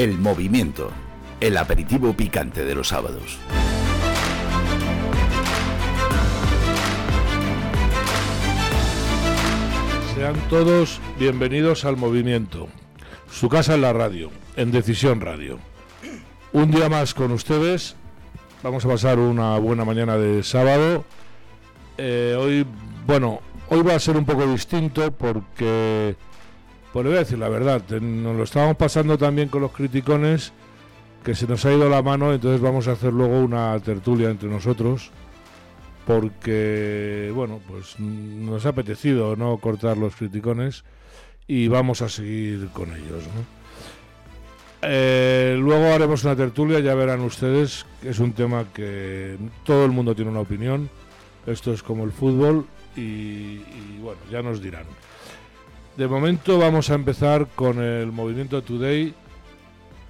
El movimiento, el aperitivo picante de los sábados. Sean todos bienvenidos al movimiento. Su casa en la radio, en Decisión Radio. Un día más con ustedes. Vamos a pasar una buena mañana de sábado. Eh, hoy, bueno, hoy va a ser un poco distinto porque, pues le voy a decir la verdad, nos lo estábamos pasando también con los criticones, que se nos ha ido la mano, entonces vamos a hacer luego una tertulia entre nosotros porque, bueno, pues nos ha apetecido no cortar los criticones y vamos a seguir con ellos. Eh, luego haremos una tertulia, ya verán ustedes, es un tema que todo el mundo tiene una opinión. Esto es como el fútbol y bueno, ya nos dirán. De momento vamos a empezar con el movimiento Today,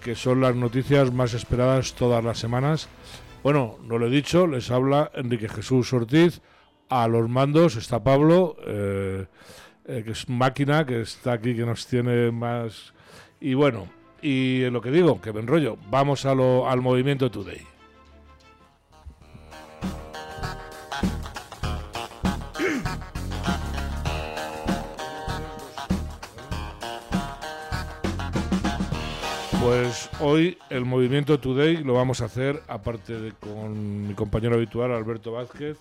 que son las noticias más esperadas todas las semanas. Bueno, no lo he dicho, les habla Enrique Jesús Ortiz. A los mandos está Pablo, eh, eh, que es máquina, que está aquí, que nos tiene más. Y bueno, y lo que digo, que me enrollo, vamos a lo, al movimiento Today. Pues hoy el movimiento Today lo vamos a hacer, aparte de con mi compañero habitual Alberto Vázquez,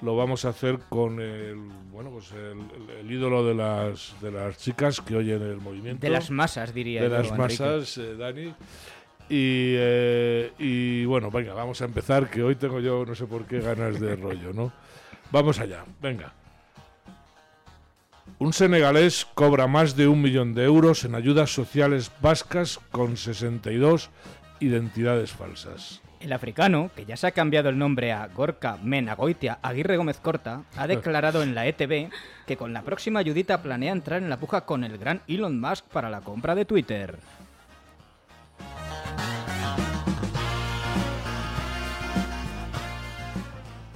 lo vamos a hacer con el bueno pues el, ídolo de las de las chicas que oyen el movimiento. De las masas, diría De yo, las masas, eh, Dani. Y, eh, y bueno, venga, vamos a empezar, que hoy tengo yo no sé por qué ganas de rollo, ¿no? Vamos allá, venga. Un senegalés cobra más de un millón de euros en ayudas sociales vascas con 62 identidades falsas. El africano, que ya se ha cambiado el nombre a Gorka Menagoitia Aguirre Gómez Corta, ha declarado en la ETV que con la próxima ayudita planea entrar en la puja con el gran Elon Musk para la compra de Twitter.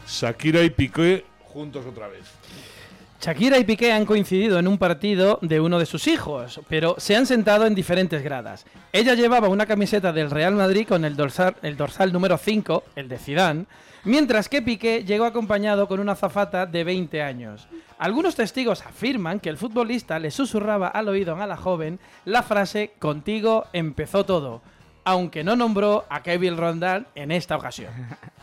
Shakira y Piqué juntos otra vez. Shakira y Piqué han coincidido en un partido de uno de sus hijos, pero se han sentado en diferentes gradas. Ella llevaba una camiseta del Real Madrid con el dorsal, el dorsal número 5, el de Zidane, mientras que Piqué llegó acompañado con una zafata de 20 años. Algunos testigos afirman que el futbolista le susurraba al oído a la joven la frase "Contigo empezó todo", aunque no nombró a Kevin Rondal en esta ocasión.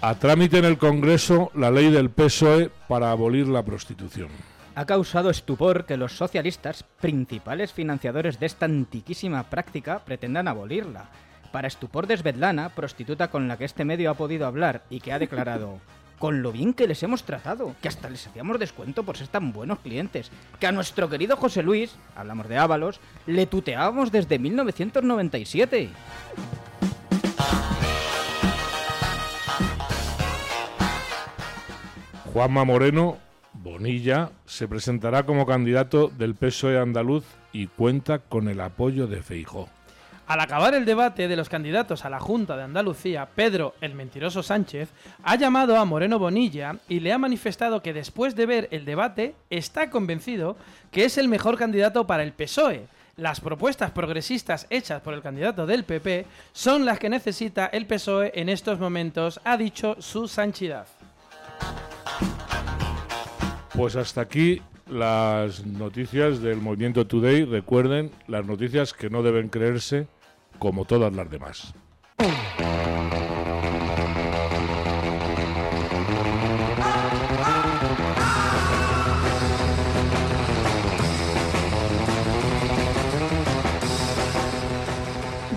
A trámite en el Congreso la ley del PSOE para abolir la prostitución. Ha causado estupor que los socialistas, principales financiadores de esta antiquísima práctica, pretendan abolirla. Para estupor de Svetlana, prostituta con la que este medio ha podido hablar y que ha declarado con lo bien que les hemos tratado, que hasta les hacíamos descuento por ser tan buenos clientes, que a nuestro querido José Luis, hablamos de Ábalos, le tuteábamos desde 1997. Juanma Moreno Bonilla se presentará como candidato del PSOE andaluz y cuenta con el apoyo de Feijó. Al acabar el debate de los candidatos a la Junta de Andalucía, Pedro, el mentiroso Sánchez, ha llamado a Moreno Bonilla y le ha manifestado que después de ver el debate está convencido que es el mejor candidato para el PSOE. Las propuestas progresistas hechas por el candidato del PP son las que necesita el PSOE en estos momentos, ha dicho su Sanchidad. Pues hasta aquí las noticias del movimiento Today. Recuerden, las noticias que no deben creerse como todas las demás.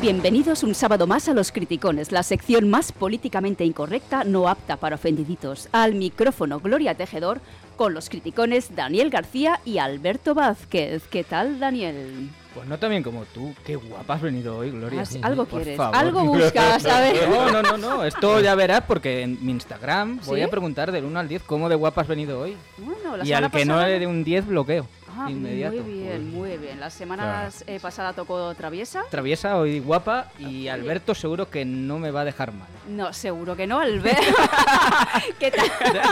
Bienvenidos un sábado más a Los Criticones, la sección más políticamente incorrecta, no apta para ofendiditos. Al micrófono Gloria Tejedor, con los criticones Daniel García y Alberto Vázquez. ¿Qué tal, Daniel? Pues no tan bien como tú. Qué guapa has venido hoy, Gloria. Ah, algo Por quieres, favor. algo buscas, ¿sabes? No, no, no, no. Esto ya verás porque en mi Instagram voy a preguntar del 1 al 10 cómo de guapa has venido hoy. Bueno, la Y al que no le dé un 10 bloqueo. Ah, inmediato. muy bien, muy bien. La semana eh, pasada tocó Traviesa. Traviesa, hoy guapa, y Alberto seguro que no me va a dejar mal. No, seguro que no, Alberto. ¿Qué tal?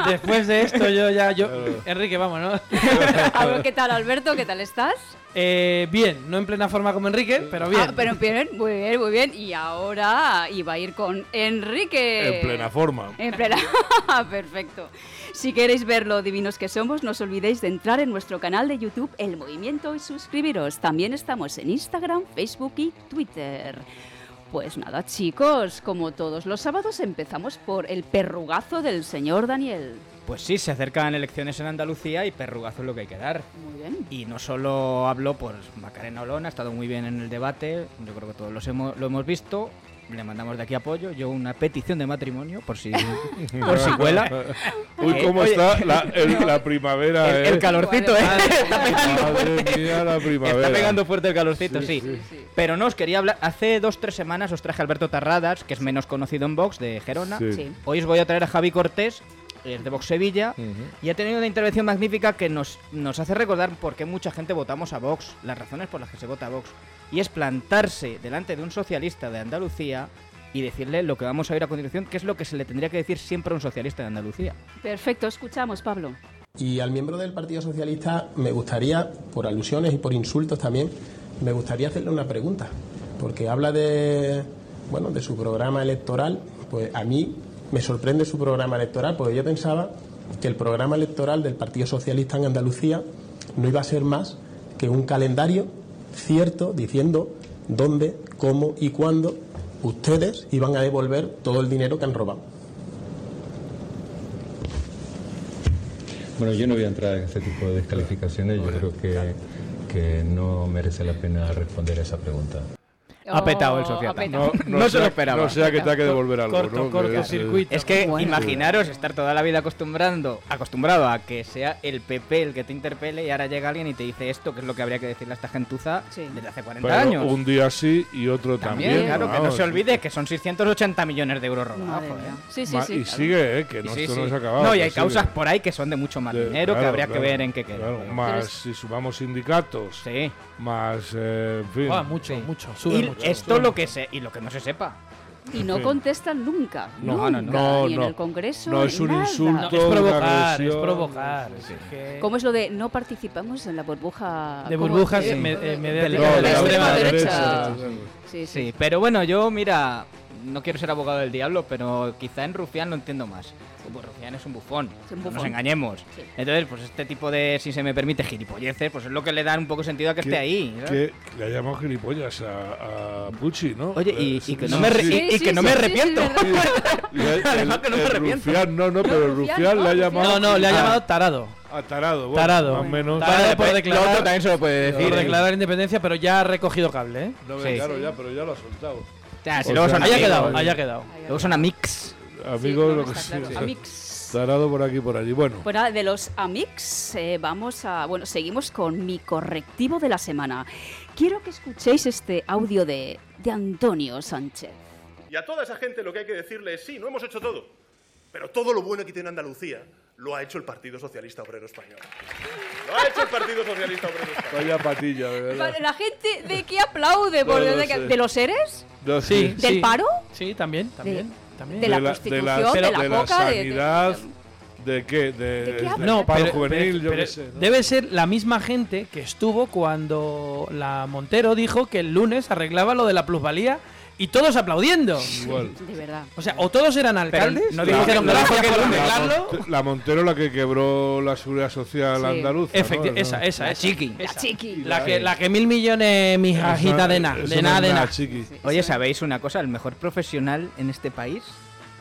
De- Después de esto yo ya... Yo... Enrique, vamos, ¿no? ¿Qué tal, Alberto? ¿Qué tal estás? Eh, bien, no en plena forma como Enrique, pero bien. Ah, pero bien, muy bien, muy bien. Y ahora iba a ir con Enrique. En plena forma. En plena. Perfecto. Si queréis ver lo divinos que somos, no os olvidéis de entrar en nuestro canal de YouTube El Movimiento y suscribiros. También estamos en Instagram, Facebook y Twitter. Pues nada, chicos, como todos los sábados empezamos por el perrugazo del señor Daniel. Pues sí, se acercan elecciones en Andalucía y perrugazo es lo que hay que dar. Muy bien. Y no solo hablo por Macarena Olona, ha estado muy bien en el debate, yo creo que todos los hemos, lo hemos visto. Le mandamos de aquí apoyo, yo una petición de matrimonio por si, por si cuela. Uy, Eh, cómo oye. está la, el- la primavera, El, eh. el calorcito, ¿eh? Está pegando Madre fuerte. mía, la primavera. Está pegando fuerte el calorcito, Sí, sí. sí. Pero no, os quería hablar. Hace dos, tres semanas os traje a Alberto Tarradas, que es menos conocido en Vox, de Gerona. Sí. Sí. Hoy os voy a traer a Javi Cortés, es de Vox Sevilla. Y ha tenido una intervención magnífica que nos, nos hace recordar por qué mucha gente votamos a Vox, las razones por las que se vota a Vox. Y es plantarse delante de un socialista de Andalucía y decirle lo que vamos a oír a continuación, que es lo que se le tendría que decir siempre a un socialista de Andalucía. Perfecto, escuchamos, Pablo. Y al miembro del Partido Socialista me gustaría, por alusiones y por insultos también, me gustaría hacerle una pregunta, porque habla de, bueno, de su programa electoral, pues a mí me sorprende su programa electoral, porque yo pensaba que el programa electoral del Partido Socialista en Andalucía no iba a ser más que un calendario cierto diciendo dónde, cómo y cuándo ustedes iban a devolver todo el dinero que han robado. Bueno, yo no voy a entrar en este tipo de descalificaciones. Yo creo que, que no merece la pena responder a esa pregunta. Ha petado el ha petado. No se lo esperaba. No sea que te ha que devolver algo, corto, ¿no? corto eh, circuito. Es que Bueno. imaginaros estar toda la vida acostumbrando, acostumbrado a que sea el PP el que te interpele y ahora llega alguien y te dice esto, que es lo que habría que decirle a esta gentuza Sí. desde hace 40 pero años. un día sí y otro También, también. claro, que no se olvide que son 680 millones de euros robados. Sí, sí, Ma- sí. y claro. sigue, ¿eh? Que no, Sí, esto sí. no se ha acabado. No, y hay sigue. causas por ahí que son de mucho más De- dinero que claro, habría que ver en qué queda. más si sumamos sindicatos, Sí. más, eh, en fin. Mucho, mucho. Sube Y esto lo que se y lo que no se sepa. Y no Sí. contestan nunca. No, no, nunca, no. Ni en el Congreso. no, es un nada. insulto. No, es provocar, es provocar. es que- ¿Cómo es lo de no participamos en la burbuja? De burbujas Sí. me- eh, de la la extrema extrema derecha. derecha. Sí, sí. Sí, pero bueno, yo, mira, no quiero ser abogado del diablo, pero quizá en Rufián lo entiendo más. Pues Rufián es un bufón, Es un no nos engañemos. Sí. Entonces, pues este tipo de, si se me permite, gilipolleces, pues es lo que le da un poco sentido a que esté ahí. ¿sabes? Que le ha llamado gilipollas a, a Pucci, ¿no? Oye, y, y que no me, y- que no arrepiento. Además que no me arrepiento. Rufián, no, no, pero el Rufián le ha llamado. No, no, le ha Ah. llamado tarado. A tarado, bueno, Tarado. Más o menos. Tarado por pues, declarar- lo otro también se lo puede decir. Por ¿eh? declarar independencia, pero ya ha recogido cable, ¿eh? No, Sí. claro, ya, pero ya lo ha soltado. Ya, si O luego sea, son Haya quedado, haya quedado. Luego son a mix. Amigo, no, lo que sí. claro. Amix. Tarado por aquí y por allí. Bueno, Fuera de los Amix, eh, vamos a. Bueno, seguimos con mi correctivo de la semana. Quiero que escuchéis este audio de, de Antonio Sánchez. Y a toda esa gente lo que hay que decirle es, sí, no hemos hecho todo, pero todo lo bueno que tiene Andalucía lo ha hecho el Partido Socialista Obrero Español. Lo ha hecho el Partido Socialista Obrero Español. vaya patilla, de verdad. La gente de qué aplaude, por No lo de, de los seres, No, Sí. del paro, Sí, también, también. También. de la de la, prostitución, de de la, la de la coca, de- de- sanidad, ¿de, qué? De, ¿De qué? No, paro pero, juvenil, pero- yo pero qué sé. ¿no? debe ser la misma gente que estuvo cuando la Montero dijo que el lunes arreglaba lo de la plusvalía y todos aplaudiendo. Igual. de verdad. O sea, o todos eran alcaldes, que- no gracias que por el lunes". La, la Montero la que quebró la seguridad social Sí. andaluza. Efecti- ¿no? esa, esa, La esa. chiqui. La chiqui. La que, la que mil millones, mi hajita de nada, de nada, de nada. Oye, ¿sabéis una cosa? El mejor profesional en este país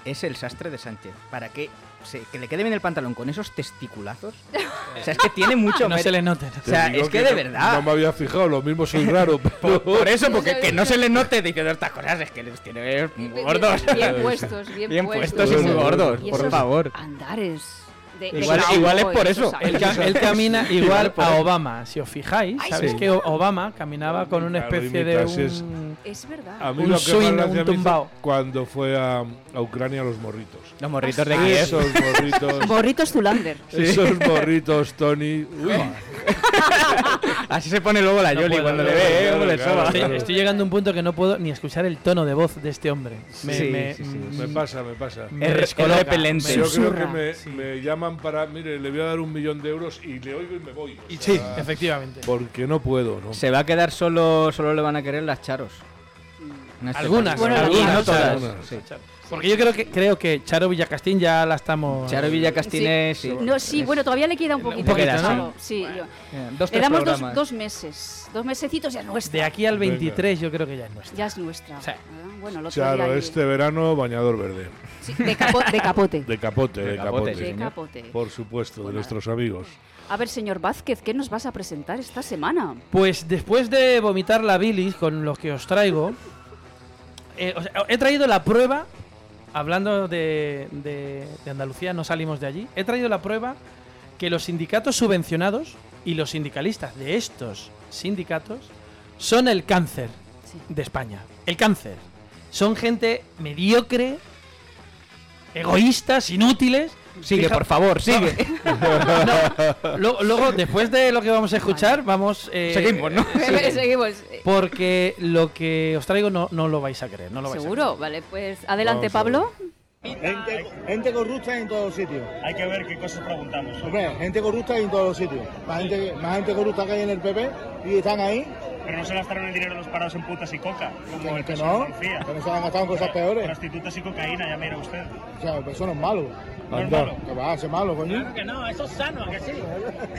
es el sastre de Sánchez. ¿Para qué? Se- que le quede bien el pantalón con esos testiculazos. O sea, es que tiene mucho No se le note. ¿no? O sea, es que de verdad. No me había fijado, lo mismo soy raro. pero- Por eso, porque que no se le note diciendo estas cosas, es que les tiene muy gordos. Bien, bien puestos, bien, Bien puestos y muy gordos, y por favor. Andares De- Eso de Igual, es por eso. Él, ca- él camina igual a. Obama. Si os fijáis, sabéis sí. que Obama caminaba con una Claro, especie de un... Es verdad. A mí Un lo que swing, un tumbao. cuando fue a, a Ucrania los morritos. Los morritos de Ah, Kiev. Esos morritos, Borritos Zulander. esos morritos, Tony. Uy, Así se pone luego la No Yoli puedo, cuando no le ve, ¿eh? Estoy, llegando a un punto que no puedo ni escuchar el tono de voz de este hombre. Me, Sí, me- sí, sí. mm, me pasa, me pasa. me Es repelente. Yo creo que me, Sí. Llaman para, mire, le voy a dar un millón de euros y le oigo y me voy. o Y sea, sí, efectivamente. Porque no puedo, ¿no? Se va a quedar solo, solo le van a querer las charos. En este Algunas. Bueno, algunas, no todas. algunas. sí. Porque yo creo que creo que Charo Villacastín ya la estamos. Charo Villacastines, sí. No, sí, bueno, todavía le queda un poquito. poquito, de ¿no? Charo, Sí, yo- Eh, Dos, Le tres damos dos, dos meses. Dos mesecitos ya es nuestra. De aquí al Venga. 23 yo creo que ya es nuestra. Ya es nuestra. Sí. Ah, Bueno, día Claro, este verano bañador verde. sí, de, capo- de capote. De capote, de, De capote. capote, De capote. Por supuesto, de nuestros amigos. A ver, señor Vázquez, ¿qué nos vas a presentar esta semana? Pues después de vomitar la bilis con lo que os traigo, eh, o sea, he traído la prueba, hablando de, de- de Andalucía, no salimos de allí, he traído la prueba que los sindicatos subvencionados y los sindicalistas de estos sindicatos son el cáncer Sí. de España. El cáncer. Son gente mediocre, egoístas, inútiles. Sigue, Fija- por favor, sigue. Luego, luego, después de lo que vamos a escuchar, vamos... eh, Seguimos, ¿no? sí. Seguimos. Porque lo que os traigo no, no lo vais a creer, no lo vais a ¿Seguro? Vale, pues adelante, Vamos. Pablo. Gente, gente corrupta en todos los sitios. Hay que ver qué cosas preguntamos. Hombre, gente corrupta en todos los sitios. Más gente, más gente corrupta que hay en el PP y están ahí. Pero no se gastaron el dinero de los parados en putas y coca, como el Que no, que no se han gastado en cosas peores. Prostitutas y cocaína, ya mira usted. O sea, pues eso no es malo. No es malo. Que va a ser malo, coño. que no, eso es sano, ¿a que sí?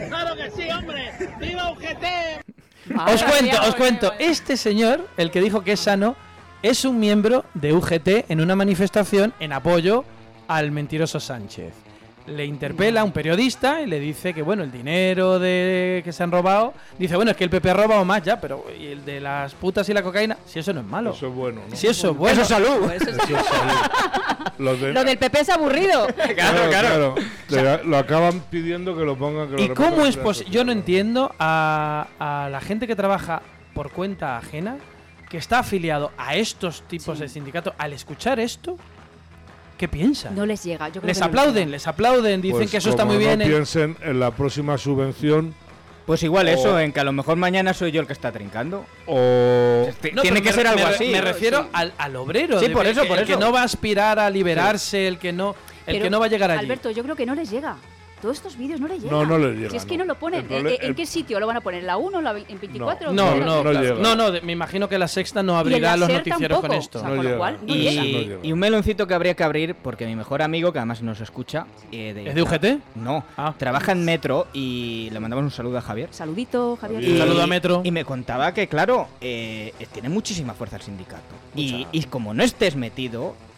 ¡Claro que sí, hombre! ¡Viva UGT! Os cuento, os cuento. Este señor, el que dijo que es sano, es un miembro de UGT en una manifestación en apoyo al mentiroso Sánchez. Le interpela a un periodista y le dice que bueno, el dinero de que se han robado, dice, bueno, es que el PP ha robado más ya, pero y el de las putas y la cocaína, si eso no es malo. Eso es bueno, ¿no? Si eso es bueno. Eso es salud. Eso es- salud. Los de- Lo del PP es aburrido. claro, claro. Lo acaban pidiendo que lo pongan. Que lo ¿Y cómo es posible? Yo no entiendo a, a la gente que trabaja por cuenta ajena, que está afiliado a estos tipos Sí. de sindicatos, al escuchar esto, ¿qué piensa? No les llega. Yo creo les que aplauden, les aplauden, dicen Pues que eso está muy bien. No en- piensen en la próxima subvención Pues igual eso, en que a lo mejor mañana soy yo el que está trincando. o. No, Tiene que me- ser algo me- así. Me refiero al, al obrero. Sí, de- por eso, el, por el que eso. no va a aspirar a liberarse, el que no, el Pero, que no va a llegar allí. Alberto, yo creo que no les llega. Todos estos vídeos no les llegan. No, no les llega, Si es que no. no lo ponen. El prole- ¿En, el- qué sitio lo van a poner? ¿En la 1 la, en 24? no, no, no llega. no, no, de- me imagino que la sexta no abrirá los noticieros con esto. O sea, No con lo cual, no Y, llega. y un meloncito que habría que abrir porque mi mejor amigo, que además nos escucha, eh, ¿Es de UGT? No, Ah. trabaja en Metro y le mandamos un saludo a Javier. Saludito, Javier. Un saludo a Metro. Y me contaba que, claro, eh, tiene muchísima fuerza el sindicato. Y, y como no estés metido, eh,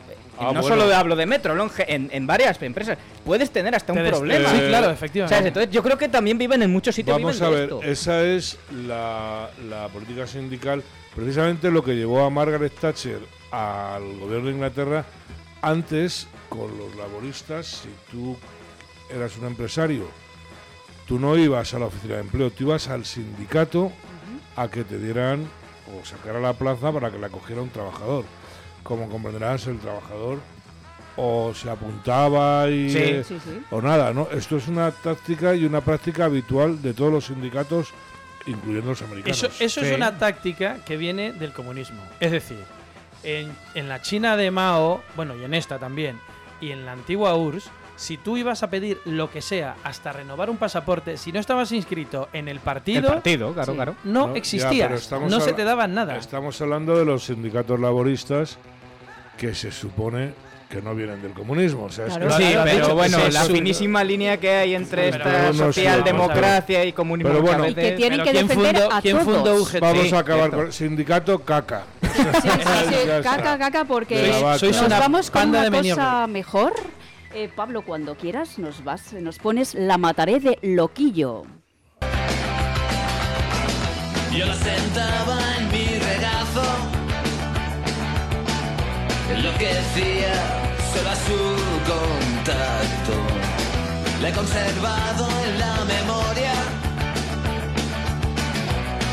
Ah, no bueno. solo hablo de Metro, en, en, varias empresas, puedes tener hasta un problema. Sí, claro, ¿Sabes? efectivamente. Entonces yo creo que también viven en muchos sitios. Vamos viven a de ver, esto. esa es la, la política sindical, precisamente lo que llevó a Margaret Thatcher al gobierno de Inglaterra. Antes, con los laboristas, si tú eras un empresario, tú no ibas a la oficina de empleo, tú ibas al sindicato a que te dieran o sacar a la plaza para que la cogiera un trabajador. Como comprenderás, el trabajador o se apuntaba y Sí. eh, Sí, sí. o nada, ¿no? Esto es una táctica y una práctica habitual de todos los sindicatos, incluyendo los americanos. Eso, eso es una táctica que viene del comunismo. Es decir, en, en la China de Mao, bueno, y en esta también, y en la antigua URSS, si tú ibas a pedir lo que sea hasta renovar un pasaporte, si no estabas inscrito en el el partido, partido, claro, Sí. claro. no, No, existías. no se te daban nada. Estamos hablando de los sindicatos laboristas que se supone que no vienen del comunismo. O sea, es Claro. que- Sí, pero dicho, bueno, la finísima línea que hay entre Pero esta socialdemocracia y comunismo Pero bueno. Y que tienen Pero que ¿quién defender fundó- a quién todos. fundó UGT? Vamos a acabar con sindicato caca. Sí, sí, sí, caca, caca, De porque. Sois nos una vamos con una de cosa mejor. Eh, Pablo, cuando quieras nos vas, nos pones la mataré de loquillo. Yo la sentaba enloquecía solo a su contacto. la he conservado en la memoria.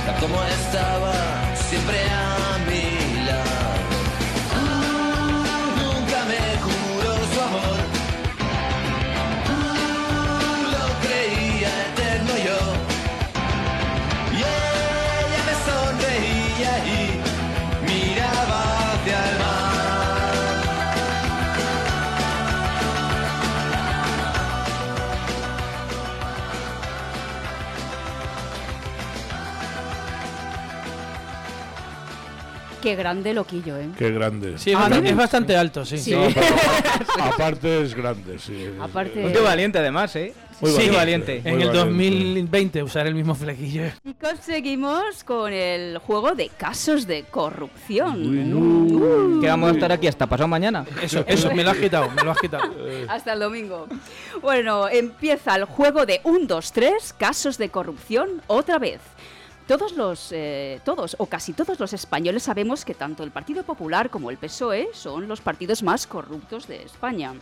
Tal como estaba siempre a Qué grande loquillo, ¿eh? Qué grande. Sí, es A bastante- mí- es bastante alto, sí. Sí. No, pero aparte es grande, sí. Aparte- Qué valiente además, ¿eh? Muy Muy valiente. valiente. Muy En el valiente. 2020 usar el mismo flequillo. Y conseguimos con el juego de casos de corrupción. Uy, no. Que vamos a estar aquí hasta pasado mañana. Eso, eso, me lo has quitado, me lo has quitado. Hasta el domingo. Bueno, empieza el juego de 1, 2, 3, casos de corrupción otra vez. Todos los, eh, todos o casi todos los españoles sabemos que tanto el Partido Popular como el PSOE son los partidos más corruptos de España.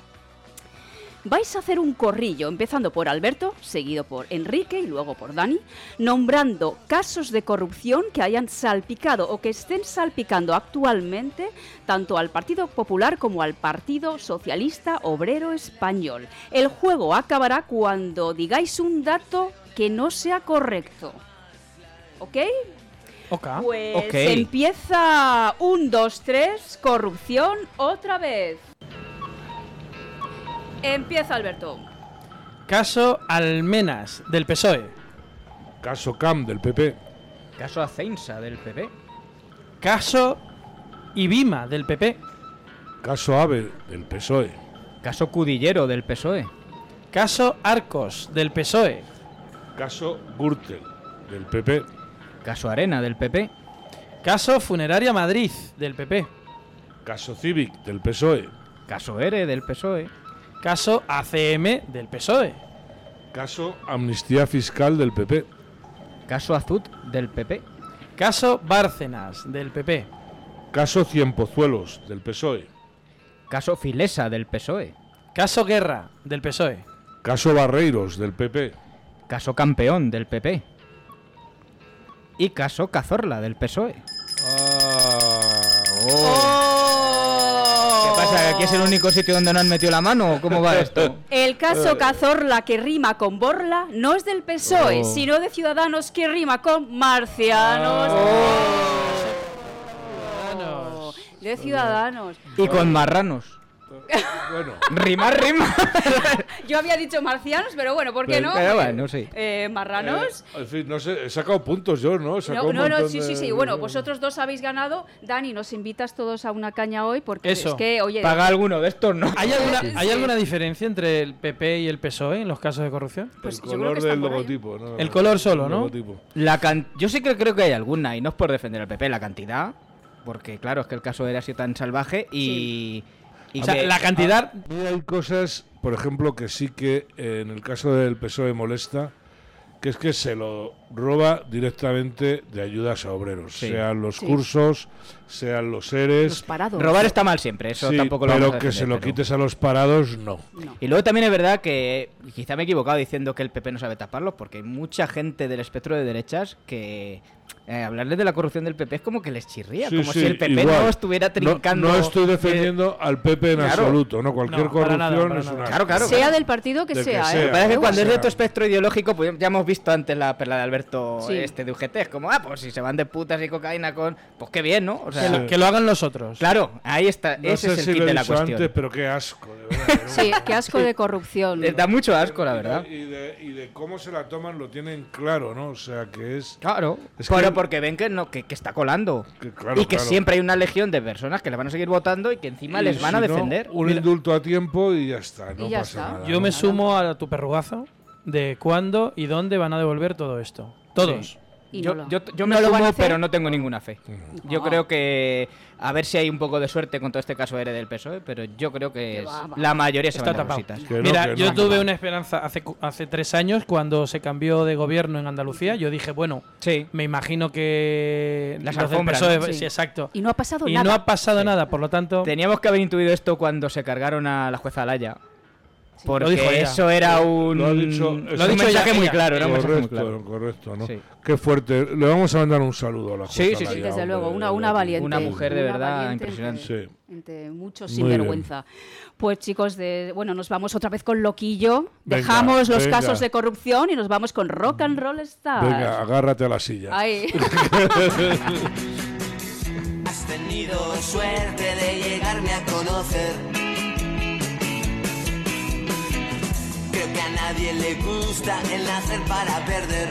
Vais a hacer un corrillo, empezando por Alberto, seguido por Enrique y luego por Dani, nombrando casos de corrupción que hayan salpicado o que estén salpicando actualmente tanto al Partido Popular como al Partido Socialista Obrero Español. El juego acabará cuando digáis un dato que no sea correcto. ¿Ok? Ok. Pues empieza un, dos, tres, corrupción otra vez. Empieza Alberto. Caso Almenas, del PSOE. Caso Cam del PP. Caso Aceinsa del PP. Caso Ibima, del PP. Caso Ave del PSOE. Caso Cudillero del PSOE. Caso Arcos, del PSOE. Caso Gürtel del PP. Caso Arena del PP. Caso Funeraria Madrid, del PP. Caso Civic del PSOE. Caso ERE del PSOE. Caso ACM, del PSOE. Caso Amnistía Fiscal del PP. Caso Azud del PP. Caso Bárcenas, del PP. Caso Cienpozuelos del PSOE. Caso Filesa del PSOE. Caso Guerra, del PSOE. Caso Barreiros del PP. Caso Campeón del PP. Y caso Cazorla del PSOE. Oh. ¿Qué pasa? ¿Aquí es el único sitio donde no han metido la mano? ¿o ¿Cómo va esto? El caso Cazorla que rima con Borla no es del PSOE, Oh. sino de Ciudadanos que rima con Marcianos. Oh. De Ciudadanos. Y con marranos. Bueno, Rima, rima. Yo había dicho marcianos, pero bueno, ¿por qué no? Pero bueno, sí. Eh, marranos. eh, en fin, no sé, he sacado puntos yo, ¿no? No, no, sí, de- sí, sí. Bueno, vosotros dos habéis ganado. Dani, nos invitas todos a una caña hoy porque Eso. es que, oye, Paga alguno de estos, ¿no? ¿Hay alguna, ¿Hay Sí. alguna diferencia entre el PP y el PSOE en los casos de corrupción? pues el yo creo color que del logotipo, ¿no? El color solo, El ¿no? logotipo. La can- Yo sí que creo que hay alguna, y no es por defender al PP, la cantidad. Porque claro, es que el caso era así tan salvaje y... y O sea, que- la cantidad... A mí hay cosas, por ejemplo, que sí que eh, en el caso del PSOE molesta, que es que se lo roba directamente de ayudas a obreros, Sí. sean los Sí. cursos, sean los seres. Los parados. Robar está mal siempre, eso Sí, tampoco lo pero vamos a que se defender, lo pero- quites a los parados, no. No. Y luego también es verdad que quizá me he equivocado diciendo que el PP no sabe taparlos, porque hay mucha gente del espectro de derechas que eh, hablarles de la corrupción del PP es como que les chirría, Sí, como sí, si el PP igual. no estuviera trincando. No, no estoy eh, defendiendo al PP en claro. absoluto, no. Cualquier No, corrupción nada, es nada. una. Claro, claro. Sea del partido que Del que sea. ¿eh? Lo que cuando es de tu espectro ideológico, pues ya hemos visto antes la perla de Alberto Sí. este de UGT. Es como, ah, pues si se van de putas y cocaína con. Pues qué bien, ¿no? O sea, Que lo, que lo hagan los otros. claro, ahí está. No ese sé es el si kit lo he de la cuestión. antes, pero qué asco, de verdad. Sí, qué asco de corrupción. Da mucho asco, la verdad. Y de, y de cómo se la toman lo tienen claro, ¿no? O sea, que es. Claro, Es pero que- porque ven que no que, que está colando Que claro, y que claro. siempre hay una legión de personas que le van a seguir votando y que encima Y les van a no, defender. un Mira, indulto a tiempo y ya está, no Y ya pasa está. nada. Yo me sumo a tu perrugazo de cuándo y dónde van a devolver todo esto. Todos. Y yo, no lo- yo, yo no me lo van a sumo, hacer. pero no tengo ninguna fe. Yo Ah. creo que a ver si hay un poco de suerte con todo este caso ERE del PSOE, pero yo creo que es- va, va. la mayoría se Está van tapado. Que no, Mira, que yo no. tuve una esperanza hace, hace tres años cuando se cambió de gobierno en Andalucía. Yo dije, bueno, Sí. me imagino que Las los del PSOE, ¿no? sí. Sí. exacto. Y no ha pasado Y nada. no ha pasado nada, por lo tanto, Teníamos que haber intuido esto cuando se cargaron a la jueza Alaya. Porque Lo dijo eso era un, Lo ha dicho- lo ha dicho mensaje muy claro. Era mensaje muy correcto, claro. correcto, ¿no? Sí. Qué fuerte. Le vamos a mandar un saludo a la Sí, sí, sí. Desde luego, una, una valiente. Una mujer de una verdad impresionante. Entre, Sí. entre muchos sinvergüenza. Pues chicos, de, bueno, nos vamos otra vez con Loquillo. Venga, Dejamos los venga. casos de corrupción y nos vamos con Rock and Roll Stars. Venga, agárrate a la silla. Ay. Has tenido suerte de llegarme a conocer. Creo que a nadie le gusta el nacer para perder.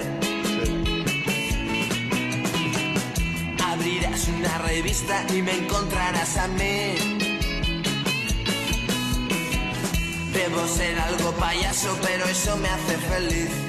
Abrirás una revista y me encontrarás a mí. Debo ser algo payaso, pero eso me hace feliz.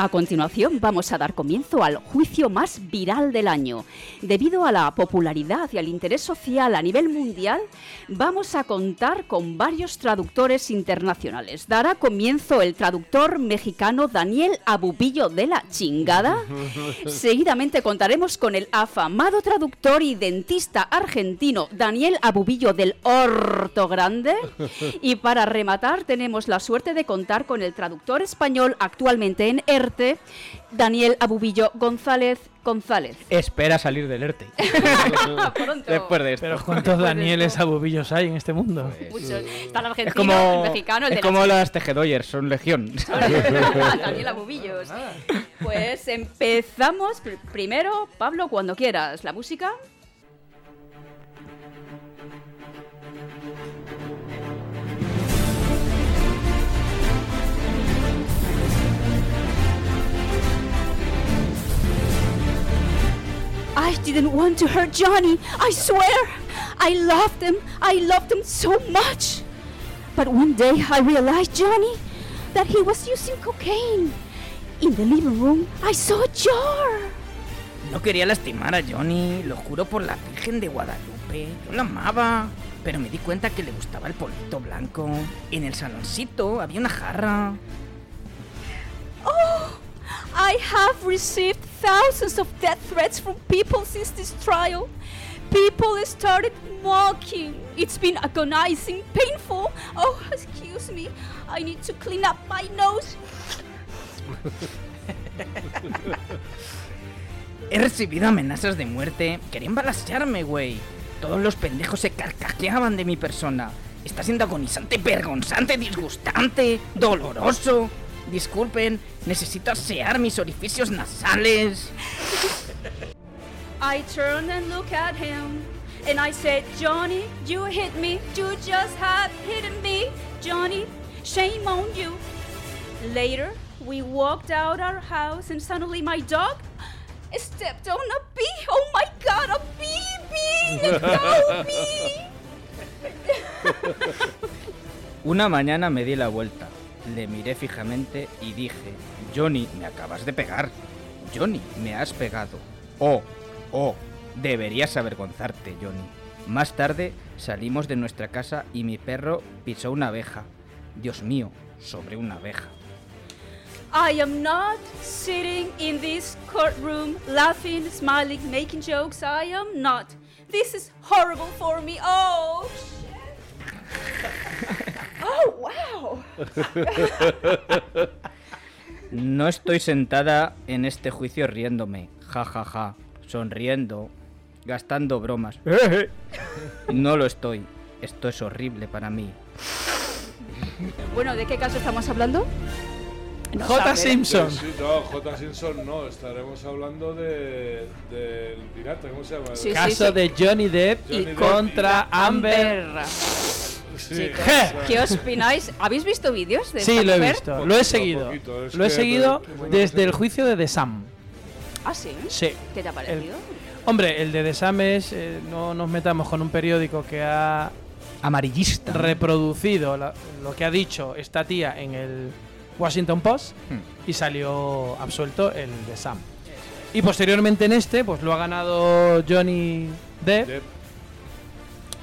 A continuación vamos a dar comienzo al juicio más viral del año. Debido a la popularidad y al interés social a nivel mundial, vamos a contar con varios traductores internacionales. Dará comienzo el traductor mexicano Daniel Abubillo de la Chingada. Seguidamente contaremos con el afamado traductor y dentista argentino Daniel Abubillo del Orto Grande. Y para rematar tenemos la suerte de contar con el traductor español actualmente en ERTE, Daniel Abubillo González González. Espera salir del ERTE. Pronto. Después de esto. Pero ¿cuántos Danieles abubillos hay en este mundo? Muchos. Está el argentino, es como, el mexicano, el es de como la... las tejedoyers, son legión. Daniel Abubillos. Pues empezamos. Pr- Primero, Pablo, cuando quieras. La música. I didn't want to hurt Johnny. I swear. I loved him. I loved him so much. But one day I realized, Johnny, that he was using cocaine. In the living room, I saw a jar. No quería lastimar a Johnny, lo juro por la Virgen de Guadalupe. Yo la amaba. Pero me di cuenta que le gustaba el polvito blanco. En el saloncito había una jarra. Oh, I have received thousands of death threats from people since this trial. People started mocking. It's been agonizing, painful. Oh, excuse me. I need to clean up my nose. He recibido amenazas de muerte. Querían balasearme, güey. Todos los pendejos se carcajeaban de mi persona. Está siendo agonizante, vergonzante, disgustante, doloroso. Disculpen, necesito asear mis orificios nasales. I turned and looked at him. And I said, Johnny, you hit me. You just have hit me. Johnny, shame on you. Later, we walked out our house and suddenly my dog stepped on a bee. Oh my god, a bee, bee, let's go, bee. Una mañana me di la vuelta, le miré fijamente y dije, Johnny, me acabas de pegar. Johnny, me has pegado. Oh, oh, deberías avergonzarte, Johnny. Más tarde salimos de nuestra casa y mi perro pisó una abeja. Dios mío, sobre una abeja. I am not sitting in this courtroom laughing, smiling, making jokes. I am not. This is horrible for me. Oh, shit. Oh, wow. No estoy sentada en este juicio riéndome, ja ja ja, sonriendo, gastando bromas. No lo estoy. Esto es horrible para mí. Bueno, ¿de qué caso estamos hablando? No J. Simpson. Sí, no, J. Simpson no, estaremos hablando de, del pirata, ¿cómo se llama? Sí, Caso de Johnny Depp Johnny Depp contra y Amber. Sí, Chicos, ¿Qué opináis? ¿Habéis visto vídeos de Sí, lo he visto, lo he seguido. poquito, Lo he seguido desde el juicio de The Sam. Ah, sí. Sí. ¿Qué te ha parecido? Hombre, el de The Sam es. eh, no nos metamos con un periódico que ha Amarillista. reproducido la- lo que ha dicho esta tía en el Washington Post y salió absuelto el de Sam. Y posteriormente en este, pues lo ha ganado Johnny. Depp.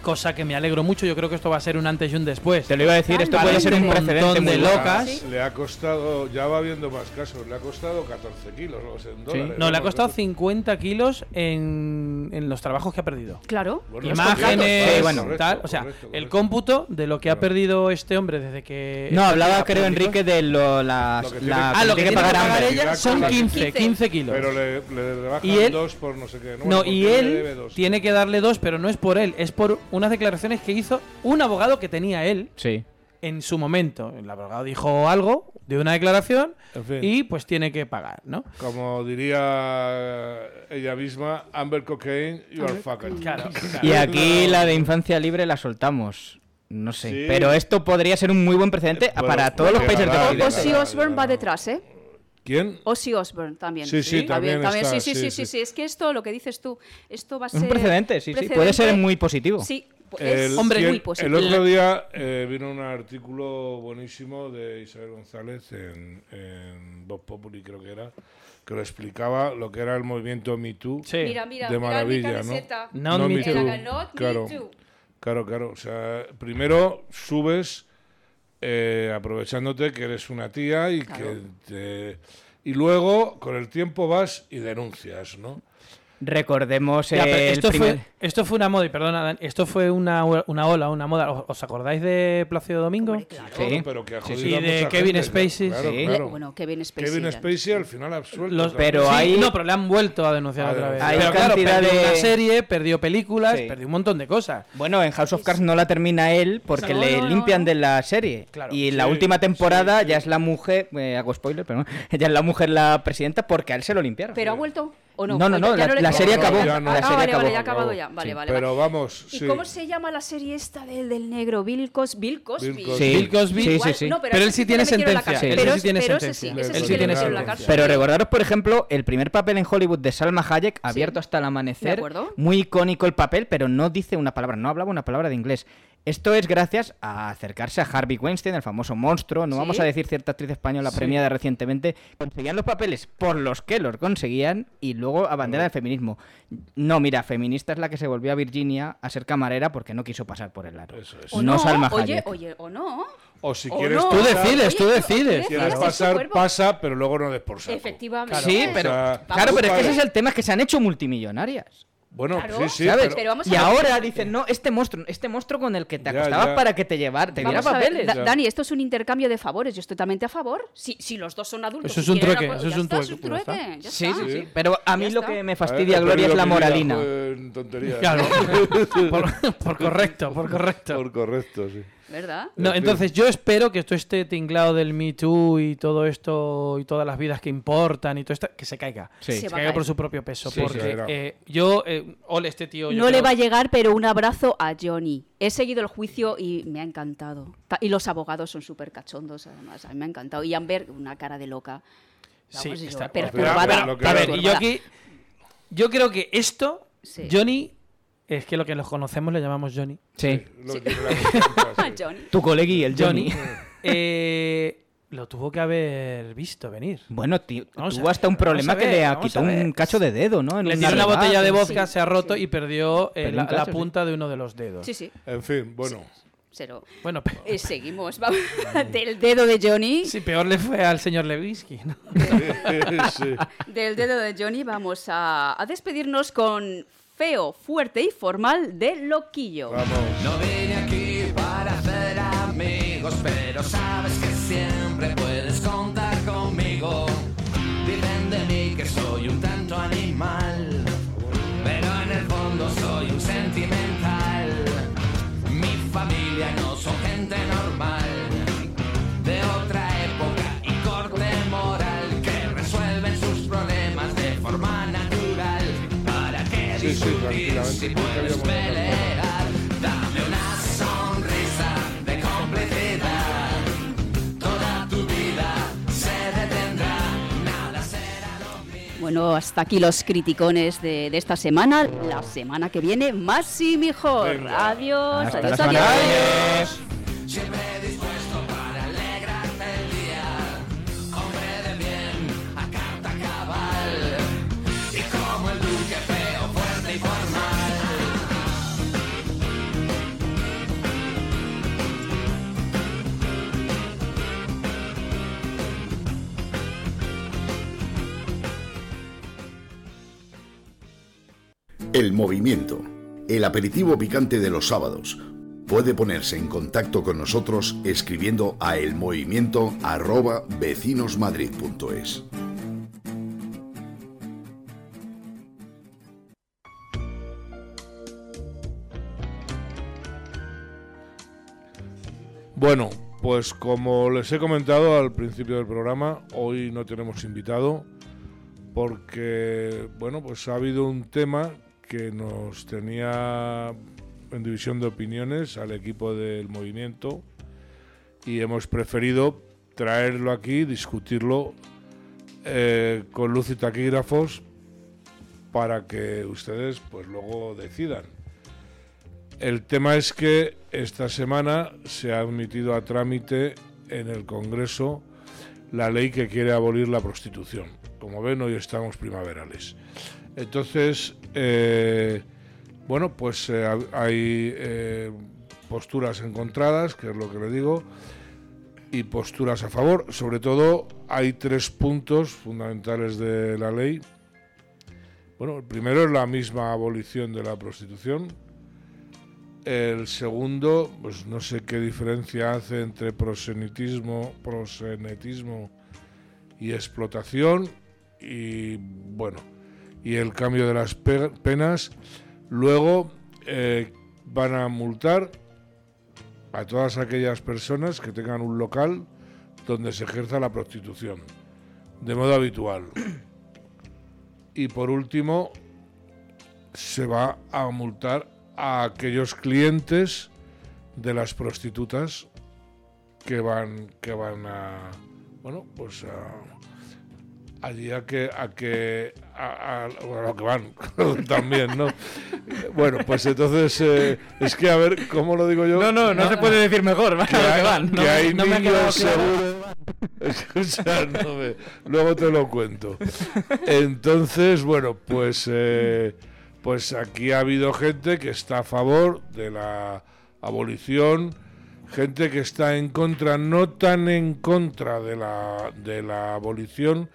Cosa que me alegro mucho. Yo creo que esto va a ser un antes y un después. Te lo iba a decir, esto puede ser un precedente de locas. Le ha costado, ya va viendo más casos, le ha costado 14 kilos, no sé, en dólares. No, le ha costado sé. 50 kilos en, en los trabajos que ha perdido. Claro. Bueno, Imágenes, bueno. correcto, tal. O sea, correcto, el correcto. cómputo de lo que ha perdido este hombre desde que. No, hablaba, creo, Enrique, de lo, la, Lo que tiene- la- Ah, lo que tiene que pagar Amber. ella son Con la 15, 15. 15 kilos. Pero le, le rebajan Y él- dos por no sé qué. No, me y él tiene que darle dos, pero no es por él, es por unas declaraciones que hizo un abogado que tenía él Sí. en su momento. El abogado dijo algo de una declaración En fin. y pues tiene que pagar, ¿no? Como diría ella misma, Amber Cocaine, you are fucking. Claro. Y aquí la de infancia libre la soltamos. No sé. Sí. Pero esto podría ser un muy buen precedente para todos los países de la- Occidente. Ozzy la- Osbourne va detrás, ¿eh? ¿Quién? Ozzy Osbourne también. Sí, sí, también está, Sí, sí, sí, sí, sí. sí, sí. Es que esto, lo que dices tú, esto va a Es ser... un precedente, sí, sí. Puede ser muy positivo. Sí, es El, Hombre, cien- muy el positivo. otro día eh, vino un artículo buenísimo de Isabel González en, en Voz Populi, creo que era, que lo explicaba lo que era el movimiento Me Too Sí. Mira, mira, de mira maravilla, mi ¿no? No No Me Too. Claro. Claro, claro. O sea, primero subes eh, aprovechándote que eres una tía y que te... Y luego, con el tiempo, vas y denuncias, ¿no? Recordemos Ya, pero el esto, primer... fue, esto fue una moda, y perdona, esto fue una, una ola, una moda. ¿Os- ¿Os acordáis de Plácido Domingo? Sí. pero que ha Sí, jodido sí. a Y de mucha Kevin gente, Spacey. Claro, Sí. claro. Bueno, Kevin Spacey. Kevin Spacey al final absuelto. Los-. Pero Sí, hay- No, pero le han vuelto a denunciar otra vez. hay pero claro, cantidad perdió de- una serie, perdió películas, Sí. perdió un montón de cosas. Bueno, en House of Cards no la termina él porque No, le no, no. limpian de la serie. Claro. y en la última temporada sí, sí. ya es la mujer, eh, hago spoiler, pero no, ya es la mujer la presidenta porque a él se lo limpiaron. ¿Pero ha vuelto o no? No, no, ¿O no, la- le- la serie acabó, ya- la Ah, serie vale, acabó. vale, ya ha acabado ya. Vale, vale, Pero vale. vamos, ¿Y sí. cómo se llama la serie esta del, del negro? Bill, Cos Bill Cosby. Bill Cosby. Sí. Bill Cosby. Sí, Igual- sí, sí. no, Pero a él sí tiene sentencia, Pero sí tiene pero sentencia. sí, Él sí sí tiene sentencia. cárcel. Pero recordaros, por ejemplo, el primer papel en Hollywood de Salma Hayek, abierto hasta el ¿De amanecer. acuerdo? Muy icónico el papel, pero no dice una palabra, no hablaba una palabra de inglés. Esto es gracias a acercarse a Harvey Weinstein, el famoso monstruo. No Sí. vamos a decir cierta actriz española premiada recientemente. Conseguían los papeles por los que los conseguían y luego a bandera del feminismo. No, mira, feminista es la que se volvió a Virginia a ser camarera porque no quiso pasar por el aro. Eso es. O no, no, Salma oye, Hayek. oye, o no. O si O quieres no. Tú decides, tú decides. quieres Es tu pasar, pasa, pero luego no des por saco. Efectivamente. Sí, O pero sea, claro, pero es que ese es el tema, es que se han hecho multimillonarias. Bueno, Claro, sí, sí, ¿Sabes? pero... Pero vamos a y ahora dicen, no, este monstruo, este monstruo con el que te acostabas ya. para que te llevar, te diera papeles. Da-. Dani, esto es un intercambio de favores. Yo estoy totalmente a favor. Si, si los dos son adultos. Eso es un trueque, eso es un trueque, Sí, sí, sí. Pero a mí lo que me fastidia, Gloria, es la moralina. tonterías. Claro. por, por correcto, por correcto. Por correcto, sí. ¿Verdad? No, fin. entonces yo espero que esto esté tinglado del Me Too y todo esto y todas las vidas que importan y todo esto, que se caiga. Sí. Se caiga por su propio peso. Sí, porque eh, yo, eh, ole, este tío. yo No le va a llegar, pero un abrazo a Johnny. He seguido el juicio y me ha encantado. Ta- Y los abogados son súper cachondos, además. A mí me ha encantado. Y Amber, una cara de loca. Sí, yo- está- perturbada, pero que- A ver, y yo aquí. Yo creo que esto, Sí. Johnny, es que lo que los conocemos le llamamos Johnny. Sí. Sí. Johnny. Tu colegui, el Johnny. Johnny. eh, lo tuvo que haber visto venir. Bueno, tío, Vamos tuvo ver, hasta un problema que le quitó un cacho de dedo, ¿no? En Le tiró una botella de sí, vodka, se ha roto sí. y perdió eh, la, un cacho, la sí. punta de uno de los dedos. Sí, sí. En fin, bueno. Cero. Bueno, Eh, seguimos. Vamos. Del dedo de Johnny. sí, peor le fue al señor Levinsky. ¿no? sí. Del dedo de Johnny vamos a, a despedirnos con feo, fuerte y formal de Loquillo. Vamos. Si puedes pelear? Dame una sonrisa de complicidad. Toda tu vida se detendrá, nada será lo mismo. Bueno, hasta aquí los criticones de, de esta semana. La semana que viene, más y mejor. Venga. Adiós, Hasta adiós, adiós. Siempre dispuesto El movimiento, el aperitivo picante de los sábados. Puede ponerse en contacto con nosotros escribiendo a elmovimiento@vecinosmadrid.es. Bueno, pues como les he comentado al principio del programa, hoy no tenemos invitado porque, bueno, pues ha habido un tema que nos tenía en división de opiniones al equipo del movimiento y hemos preferido traerlo aquí, discutirlo eh, con luz y taquígrafos para que ustedes pues luego decidan. El tema es que esta semana se ha admitido a trámite en el Congreso la ley que quiere abolir la prostitución. Como ven, hoy estamos primaverales. Entonces, eh, bueno, pues eh, hay eh, posturas encontradas, que es lo que le digo, y posturas a favor. Sobre todo, hay tres puntos fundamentales de la ley. Bueno, el primero es la misma abolición de la prostitución, el segundo, pues no sé qué diferencia hace entre prosenitismo, prosenetismo y explotación. Y bueno, y el cambio de las pe- penas. Luego eh, van a multar a todas aquellas personas que tengan un local donde se ejerza la prostitución, de modo habitual. Y por último, se va a multar a aquellos clientes de las prostitutas que van que van a bueno pues a allí a que a que a, a- bueno, a lo que van también no bueno pues entonces eh, es que a ver cómo lo digo yo No, no, no se puede decir mejor, van que a lo que van. que No hay no me ha quedado niños claro. seguro Escucha, no me- luego te lo cuento. Entonces, bueno, pues, eh, pues aquí ha habido gente que está a favor de la abolición, gente que está en contra, no tan en contra de la, de la abolición,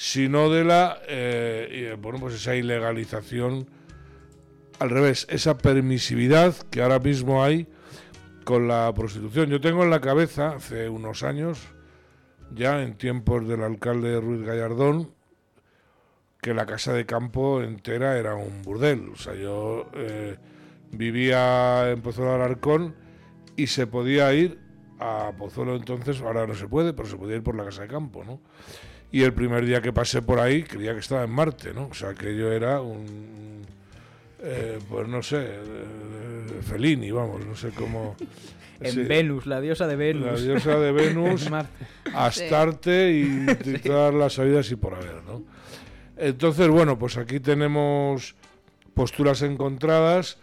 sino de la, eh, eh, bueno, pues esa ilegalización, al revés, esa permisividad que ahora mismo hay con la prostitución. Yo tengo en la cabeza, hace unos años, ya en tiempos del alcalde Ruiz Gallardón, que la casa de campo entera era un burdel. O sea, yo eh, vivía en Pozuelo de Alarcón y se podía ir a Pozuelo entonces, ahora no se puede, pero se podía ir por la casa de campo, ¿no? Y el primer día que pasé por ahí creía que estaba en Marte, ¿no? O sea, que yo era un... eh, pues no sé, eh, Fellini, vamos, no sé cómo... En Sí. Venus, la diosa de Venus. La diosa de Venus, Marte. Astarte y, y todas las sabidas y por haber, ¿no? Entonces, bueno, pues aquí tenemos posturas encontradas.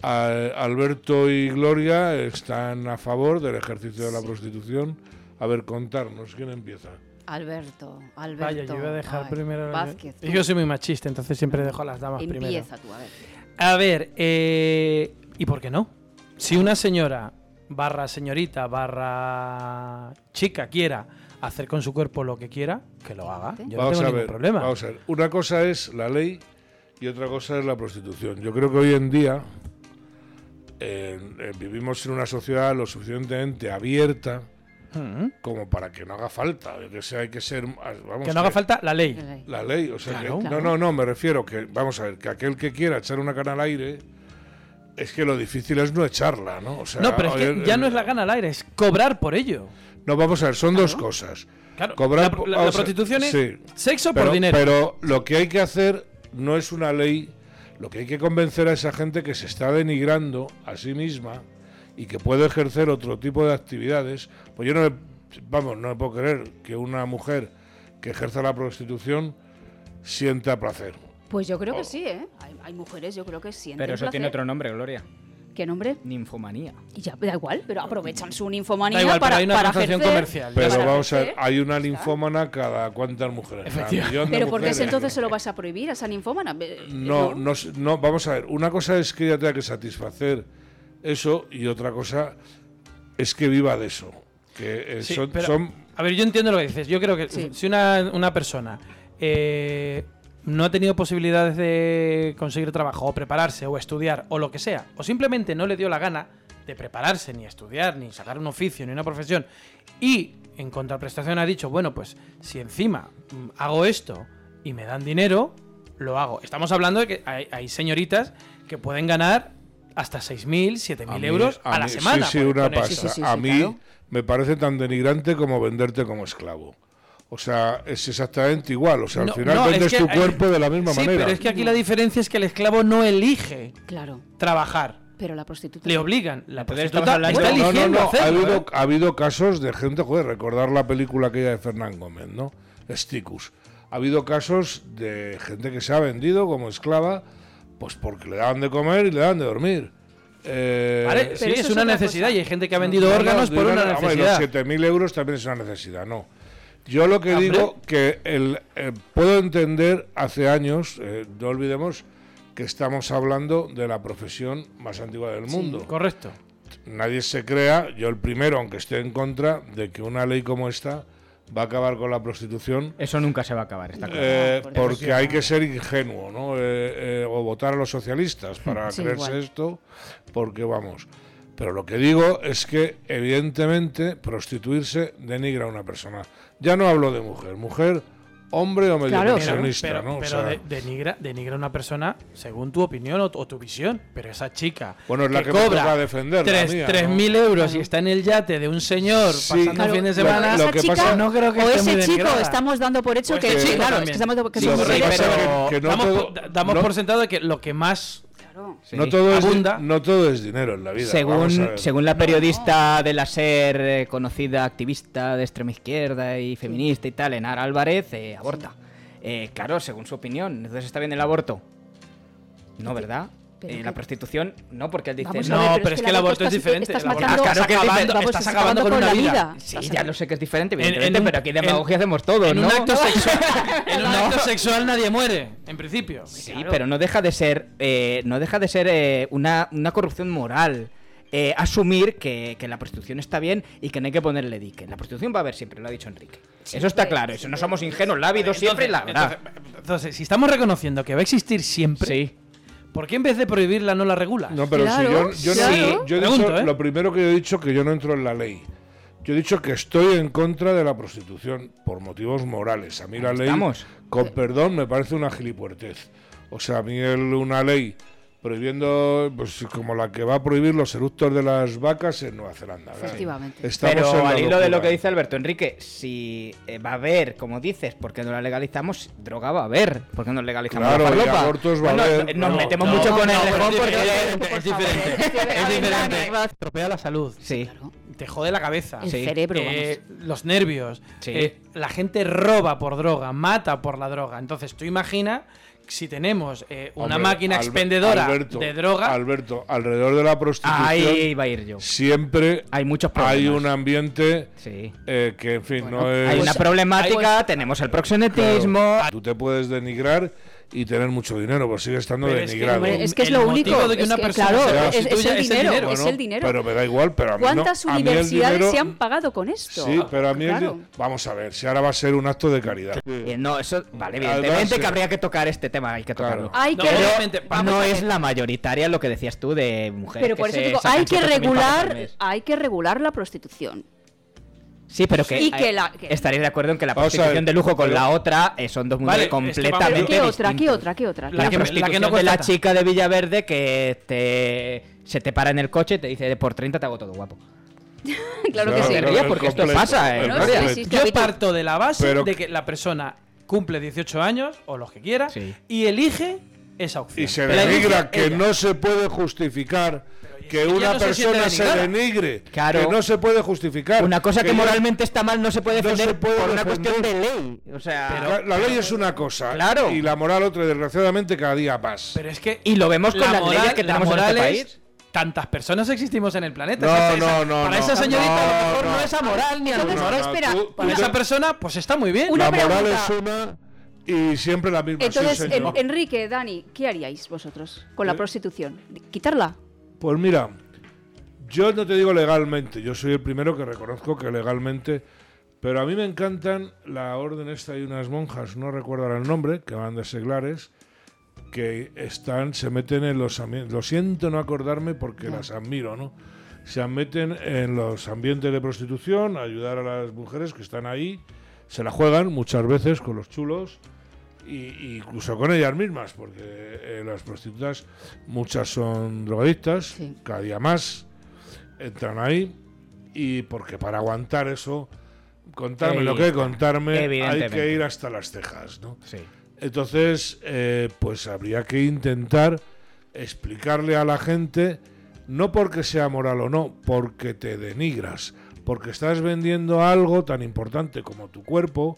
A- Alberto y Gloria están a favor del ejercicio de la prostitución. A ver, contarnos, ¿quién empieza? Alberto, Alberto. Vaya, yo iba a dejar Ay, primero. Vázquez. Yo soy muy machista, entonces siempre dejo a las damas primero. Empieza tú, a ver. A ver, eh, ¿y por qué no? Si una señora, barra señorita, barra chica quiera hacer con su cuerpo lo que quiera, que lo haga. Yo no vamos tengo a ningún ver, problema. vamos a ver. Una cosa es la ley y otra cosa es la prostitución. Yo creo que hoy en día eh, eh, vivimos en una sociedad lo suficientemente abierta Como para que no haga falta. Que sea, hay que ser. ah, Vamos, Que no haga falta la ley. La ley, o sea, Claro. que- Claro. no, no, no, me refiero que, vamos a ver, que aquel que quiera echar una cana al aire, es que lo difícil es no echarla, ¿no? O sea, no, pero es que ya eh, no es la gana al aire, es cobrar por ello. No, vamos a ver, son dos cosas. Claro, Cobrar la- prostitución es sí. sexo por dinero. Pero lo que hay que hacer no es una ley, lo que hay que convencer a esa gente que se está denigrando a sí misma y que puede ejercer otro tipo de actividades. Pues yo no, me- vamos, no me puedo creer que una mujer que ejerza la prostitución sienta placer. Pues yo creo Oh. que sí, ¿eh? Hay, hay mujeres, yo creo que sienten Pero eso placer. tiene otro nombre, Gloria. ¿Qué nombre? Ninfomanía. Y ya, da igual, pero aprovechan su ninfomanía Da igual, pero para, hay una para transacción ejercer- comercial. Pero para vamos a ver, hay una linfómana cada cuántas mujeres. Pero ¿por qué mujeres. entonces se lo vas a prohibir a esa ninfómana? Eh, No, no, s- no, vamos a ver. Una cosa es que ella tenga que satisfacer eso y otra cosa es que viva de eso. Que eh, Sí, son, pero, son- A ver, yo entiendo lo que dices. Yo creo que Sí. si una, una persona eh, no ha tenido posibilidades de conseguir trabajo o prepararse o estudiar o lo que sea, o simplemente no le dio la gana de prepararse, ni estudiar, ni sacar un oficio, ni una profesión, y en contraprestación ha dicho, bueno, pues si encima mm, hago esto y me dan dinero, lo hago. Estamos hablando de que hay, hay señoritas que pueden ganar hasta 6.000, 7.000 mí- euros a, la mí- semana. Sí, sí, por- una pasta. a mí me parece tan denigrante como venderte como esclavo. O sea, es exactamente igual. O sea, No, al final no, es vendes que tu cuerpo de la misma sí, manera. pero es que aquí la diferencia es que el esclavo no elige Claro. trabajar. Pero la prostituta. Le obligan. La prostituta hablando- está No, no, eligiendo no, ha hacerlo, habido, ¿eh? ha habido casos de gente, joder, recordar la película aquella de Fernán Gómez, ¿no? Sticus. Ha habido casos de gente que se ha vendido como esclava, pues porque le daban de comer y le daban de dormir. Eh, Vale, sí, es una necesidad cosa. y hay gente que ha vendido no, no, órganos por una no, hombre, necesidad. Los 7.000 euros también es una necesidad, no. Yo lo que Hombre. digo que el, eh, puedo entender hace años, eh, no olvidemos que estamos hablando de la profesión más antigua del mundo. Correcto. Nadie se crea, yo el primero, aunque esté en contra, de que una ley como esta va a acabar con la prostitución. Eso nunca se va a acabar, está claro. eh, porque hay que ser ingenuo, ¿no? Eh, eh, o votar a los socialistas para Sí, creerse igual. esto, porque vamos. Pero lo que digo es que, evidentemente, prostituirse denigra a una persona. Ya no hablo de mujer, mujer, hombre o medio Claro. pensionista, pero ¿no? O pero sea, de- denigra, denigra a una persona según tu opinión o, o tu visión. Pero esa chica Bueno, es la que me cobra toca defender, la tres- mía, 3.000 euros y está en el yate de un señor Sí. pasando Claro, un fin de lo- semana, lo esa que chica pasa- no creo que o ese chico denigrada. estamos dando por hecho Pues que el chico claro, también. que estamos dando- que Sí, son lo es que- pero que no damos, todo- por, damos no- por sentado de que lo que más Sí. no, todo es, no todo es dinero en la vida. Según, según la periodista de la SER, eh, conocida activista de extrema izquierda y feminista y tal, Enara Álvarez, eh, aborta. Eh, claro, según su opinión. Entonces está bien el aborto. No, ¿verdad? Pero que- la prostitución, no, porque él dice. Vamos no, ver, pero pero es que el la aborto es diferente. estás matando- Claro que acabando. Vamos, estás acabando con una vida. vida. Sí, ya lo sé que es diferente, En- evidentemente, en un- pero aquí en- demagogia hacemos todos, En ¿no? un acto sexual, en un acto sexual nadie muere, en principio. Sí, pero no deja de ser, eh, no deja de ser eh, una, una corrupción moral. eh, asumir que, que la prostitución está bien y que no hay que ponerle dique. La prostitución va a haber siempre, lo ha dicho Enrique. eso está claro, eso no somos ingenuos, la ha habido siempre y la. Entonces, entonces, si estamos reconociendo que va a existir siempre, Sí. ¿Por qué en vez de prohibirla no la regulas? No, pero Claro, si yo, yo claro. no, yo he Pregunto, dicho, ¿eh? lo primero que yo he dicho que yo no entro en la ley. Yo he dicho que estoy en contra de la prostitución por motivos morales. A mí la ley, estamos. con perdón, me parece una gilipuertez. O sea, a mí el- una ley prohibiendo, pues como la que va a prohibir los eructos de las vacas en Nueva Zelanda. ¿verdad? Efectivamente. Pero al hilo de lo que dice Alberto Enrique, si eh, va a haber, como dices, porque no la legalizamos, droga va a haber, porque no legalizamos Claro, la y abortos va a haber. Nos No, metemos No, mucho con no, el lejón es porque... diferente, es diferente, es diferente. Estropea la salud, Sí, te jode la cabeza. El Sí. cerebro, Eh, los nervios. Sí. Eh, la gente roba por droga, mata por la droga. Entonces, tú imagina si tenemos eh, una Hombre, máquina Albe- expendedora Alberto, de droga. Alberto, alrededor de la prostitución ahí iba a ir yo. siempre Hay muchos problemas. hay un ambiente Sí. eh, que, en fin, no es... Hay una problemática, tenemos el proxenetismo. Tú te puedes denigrar y tener mucho dinero, pues sigue estando Pero es que, denigrado. Es que es lo único. de que es una que, persona claro, es, es el es el dinero, es el dinero. Pero me da igual, pero a mí no. ¿Cuántas el universidades dinero- se han pagado con esto? Sí, pero a mí Claro. Vamos a ver, si ahora va a ser un acto de caridad. Eh, no, eso, vale, evidentemente que habría que tocar este tema, hay que Claro. tocarlo. Hay No, que, no es la mayoritaria lo que decías tú de mujeres. pero por que eso se digo, hay que 700.000 pavos al regular, hay que regular la prostitución. Sí, pero que, Y que la- que- estaréis de acuerdo en que la Vamos prostitución de lujo con pero- la otra eh, son dos mundos Vale, es que completamente ¿Qué otra? ¿Qué otra? ¿Qué otra? La, La que- la que no de la chica de Villaverde que te se te para en el coche y te dice por 30 te hago todo guapo. claro que sí. porque esto pasa, ¿eh? No, sí, sí. Yo parto de la base Pero- de que la persona cumple 18 años o los que quiera Sí. y elige esa opción. Y se denigra que ella. no se puede justificar que una no se persona se denigrada. denigre. Claro. Que no se puede justificar. Una cosa que, yo- moralmente está mal no se puede no defender se puede por una defender. cuestión de ley. O sea, La- la ley es una cosa Claro. y la moral otra, desgraciadamente cada día más. Pero es que y lo vemos con la las moral, leyes que la tenemos en este país. Tantas personas existimos en el planeta. No, Esa- no, esa- no, Para no. esa señorita a lo mejor No, no, no. es amoral ni anormal. espera, tú- Para tú- esa persona, pues está muy bien. Una la moral pregunta. es una y siempre la misma. sí, Entonces, señor. en- Enrique, Dani, ¿qué haríais vosotros con la Eh. prostitución? ¿Quitarla? Pues mira, yo no te digo legalmente, yo soy el primero que reconozco que legalmente Pero a mí me encantan la orden esta y unas monjas, no recuerdo ahora el nombre, que van de seglares, que están, se meten en los ambientes. Lo siento no acordarme porque las admiro, ¿no? Se meten en los ambientes de prostitución, a ayudar a las mujeres que están ahí, se la juegan muchas veces con los chulos. Y, incluso con ellas mismas, porque eh, las prostitutas, muchas son drogadictas, cada día más entran ahí, y porque para aguantar eso, contarme lo que hay contarme, hay que ir hasta las cejas, ¿no? Sí. Entonces, eh, pues habría que intentar explicarle a la gente, no porque sea moral o no, porque te denigras, porque estás vendiendo algo tan importante como tu cuerpo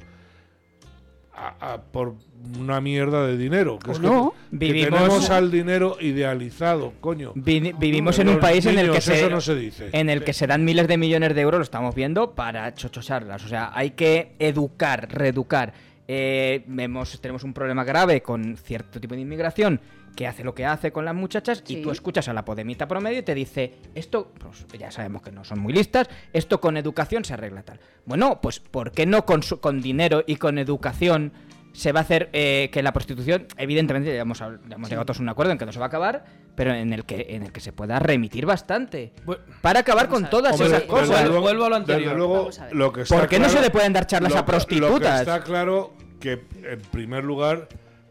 a- a- por una mierda de dinero. Que es no. que, que Vivimos- tenemos al dinero idealizado, coño. Vi- vivimos en un país en el que se, eso no se dice. en el que se dan miles de millones de euros, lo estamos viendo, para chochosarlas. O sea, hay que educar, reeducar. Eh, vemos, tenemos un problema grave con cierto tipo de inmigración que hace lo que hace con las muchachas y tú escuchas a la podemita promedio y te dice, esto, pues ya sabemos que no son muy listas, esto con educación se arregla tal. Bueno, pues ¿por qué no con, su- con dinero y con educación se va a hacer eh, que la prostitución, evidentemente ya hemos, habl- ya hemos llegado todos a un acuerdo en que no se va a acabar, pero en el que, en el que se pueda remitir bastante. para acabar con todas Hombre, esas desde cosas. luego- vuelvo a lo desde anterior. luego, a lo que está ¿Por qué no se le pueden dar charlas lo a que- Lo que prostitutas? está claro que, en primer lugar,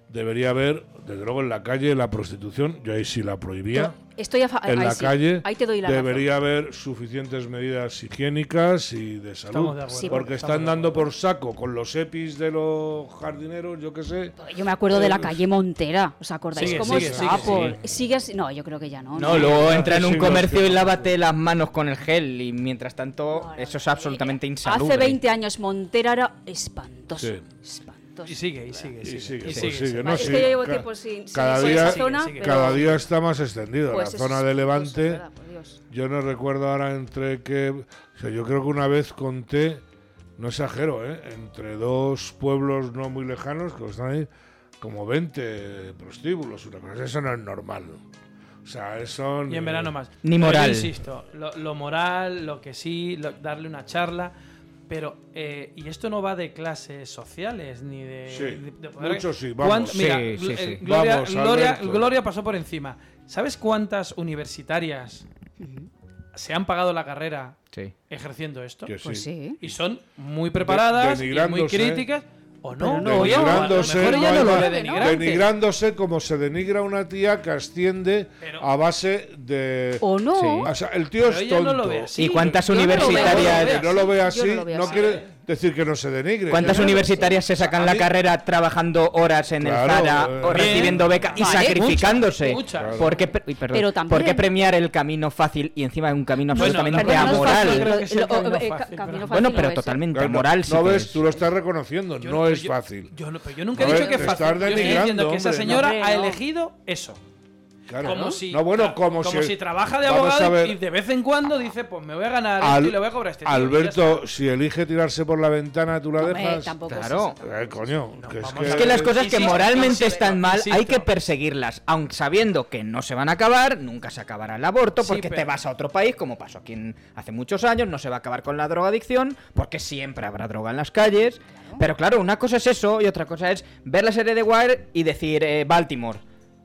debería haber, desde luego, en la calle la prostitución. Yo ahí sí la prohibía. Estoy a fa- en ahí la sí, calle ahí te doy la debería haber suficientes medidas higiénicas y de salud. De. Sí, porque están dando por saco con los EPIs de los jardineros, yo qué sé. Yo me acuerdo de la Eh, calle Montera. ¿Os acordáis Sigue, cómo sigue, estaba? sigue, por- sigue. sigue así- No, yo creo que ya no. No, luego entra en un comercio y lávate las manos con el gel y mientras tanto eso es absolutamente insalubre. Hace 20 años Montera era espantoso. Sí. Espantoso. Y sigue, y sigue, Y sigue. y pues sigue, sigue, sigue. no, Es sí, que yo llevo ca- tiempo sin- cada día, esa zona, pero- cada día está más extendido. Pues la zona de Levante, verdad, yo no recuerdo ahora entre que... O sea, yo creo que una vez conté, no exagero, ¿eh? entre dos pueblos no muy lejanos, que están ahí, como 20 prostíbulos, una cosa. Eso no es normal. O sea, eso... Y en verano más. Ni Pero moral. insisto, lo, lo moral, lo que sí, lo- darle una charla. Pero, eh, y esto no va de clases sociales ni de. Sí, de- de poder- mucho sí, ¿Cuán- vamos. Mira, Sí, sí, Gl- sí. eh, Gloria, Vamos, Gloria, pasó por encima. ¿Sabes cuántas universitarias se han pagado la carrera Sí. ejerciendo esto? Que Pues sí. Y son muy preparadas y muy críticas. O no, no, oye, a lo denigrándose, mejor ella no no lo hay ve más. denigrante. denigrándose como se denigra una tía que asciende Pero- a base de... O no. Sí. O sea, el tío Pero es tonto. no lo ve así. ¿Y cuántas universitarias Que no lo ve así, no lo así. quiere decir que no se denigre. ¿Cuántas universitarias se sacan la mí- carrera trabajando horas en Claro, el Zara eh, o Bien. recibiendo beca y Vale. sacrificándose? Muchas, muchas. ¿Por qué, pre- uy, perdón. Pero también- ¿Por qué premiar el camino fácil y encima un camino absolutamente no amoral? eh, pero- fácil bueno, no pero ¿eh? totalmente Claro, no- amoral. sí no ves, es. tú lo estás reconociendo, Yo no es yo- fácil. Yo, no, pero yo nunca he No, dicho eh, que es fácil. Yo estoy diciendo que esa señora no. ha elegido eso. Claro. Como si, no, bueno, como, si, trabaja de abogado ver, y de vez en cuando dice, pues me voy a ganar Al- esto y le voy a cobrar este Alberto, si elige tirarse por la ventana, tú la dejas. es Claro. eso. Eh, coño, que es, que, Es que las cosas que Insisto, moralmente insisto, están mal hay que perseguirlas, aunque sabiendo que no se van a acabar, nunca se acabará el aborto, Sí, porque te vas a otro país, como pasó aquí en- hace muchos años, no se va a acabar con la drogadicción, porque siempre habrá droga en las calles. Pero claro, una cosa es eso y otra cosa es ver la serie de Wire y decir eh, Baltimore.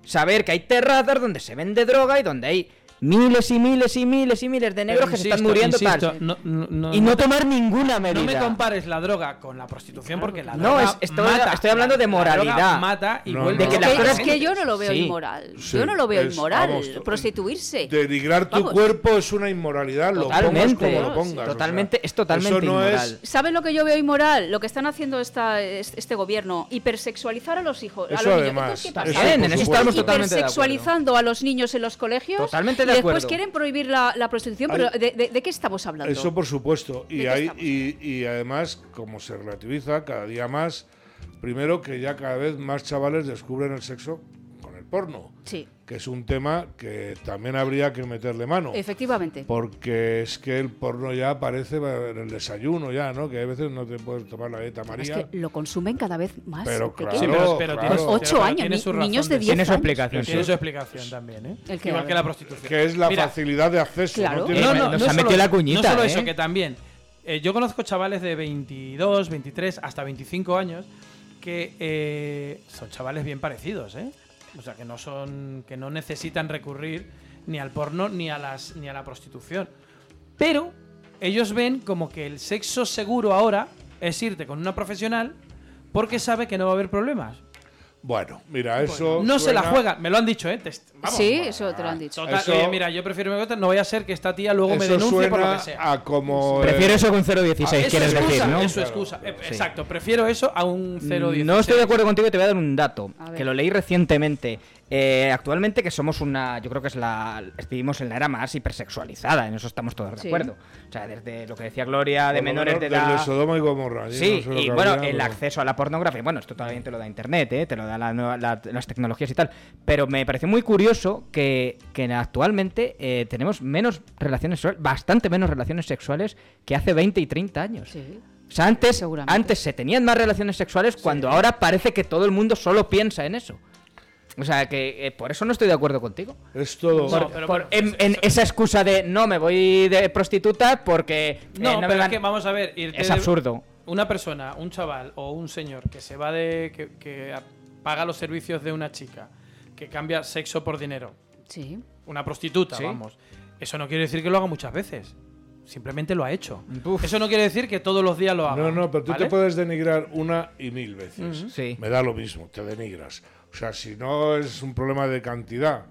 Saber que hay terrazas donde se vende droga y donde hay miles y miles y miles y miles de negros Pero que se están muriendo insisto, tal. no- no- no- y no tomar ninguna medida. No me compares la droga con la prostitución porque la No, droga es- estoy- mata. estoy hablando de La droga moralidad. mata y No, vuelve. De que Es las que, cosas- es que yo no lo veo Sí. inmoral. Sí, yo no lo veo es- inmoral. vamos, prostituirse. denigrar tu Vamos. cuerpo es una inmoralidad, lo pongas Totalmente, como lo pongas. o totalmente, sea, es totalmente no es- inmoral. ¿Saben lo que yo veo inmoral? Lo que están haciendo esta, este gobierno, hipersexualizar a los hijos. a Eso los niños. además, por en eso estamos totalmente. Hipersexualizando a los niños en los colegios. Totalmente de y después quieren prohibir la, la prostitución, pero ¿de, de- de qué estamos hablando? Eso por supuesto. ¿De Y, hay, y, y además, como se relativiza cada día más, primero que ya cada vez más chavales descubren el sexo con el porno, Sí, que es un tema que también habría que meterle mano. efectivamente. Porque es que el porno ya aparece en el desayuno ya, ¿no? Que a veces no te puedes tomar la dieta Es María. que lo consumen cada vez más. Pero ¿Qué claro, Sí, quieres? pero, pero claro. tiene, Ocho pero años, tiene su niños razón de ser. 10 Tiene su años. explicación. Tiene su explicación también, ¿eh? ¿El qué? Igual que la prostitución. Que es la Mira, facilidad de acceso. Claro. No ha solo metido la cuñita, No solo ¿eh? eso, que también Eh, yo conozco chavales de 22, 23, hasta 25 años que eh, son chavales bien parecidos, ¿eh? O sea, que no son, que no necesitan recurrir ni al porno ni a las, ni a la prostitución. Pero ellos ven como que el sexo seguro ahora es irte con una profesional porque sabe que no va a haber problemas. Bueno, mira, eso. No se la juegan, me lo han dicho, ¿eh? Test- vamos. Sí, eso te lo han dicho. Total, Eso- oye, mira, yo prefiero que no vaya a ser que esta tía luego me denuncie por lo que sea. a como. Prefiero eh, eso con 0.16, Eso quieres es decir, ¿no? Es excusa. Eh, Exacto, prefiero eso a un 0.16. No estoy de acuerdo contigo y te voy a dar un dato que lo leí recientemente. Eh, actualmente que somos una, yo creo que es la, vivimos en la era más hipersexualizada, en eso estamos todos de Sí. acuerdo. O sea, desde lo que decía Gloria de menores de edad. Desde Sodoma y Gomorra. Sí, no sé lo y bueno, había, el pero- acceso a la pornografía, bueno, esto todavía te lo da Internet, ¿eh? te lo da la nueva- la- las tecnologías y tal. Pero me pareció muy curioso que, que actualmente eh, tenemos menos relaciones sexuales, bastante menos relaciones sexuales que hace 20 y 30 años. Sí. O sea, antes, antes se tenían más relaciones sexuales cuando ahora parece que todo el mundo solo piensa en eso. O sea, que eh, por eso no estoy de acuerdo contigo. Es todo. No, pero Por- bueno, en, en esa excusa de no me voy de prostituta porque eh, No, no me pero van- es que vamos a ver. irte es de- absurdo. Una persona, un chaval o un señor que se va de. que, que paga los servicios de una chica, que cambia sexo por dinero, Sí. una prostituta, Sí. vamos. Eso no quiere decir que lo haga muchas veces. Simplemente lo ha hecho. Uf. Eso no quiere decir que todos los días lo haga. No, no, pero tú ¿vale? te puedes denigrar una y mil veces. Sí. Me da lo mismo, te denigras. O sea, si no es un problema de cantidad.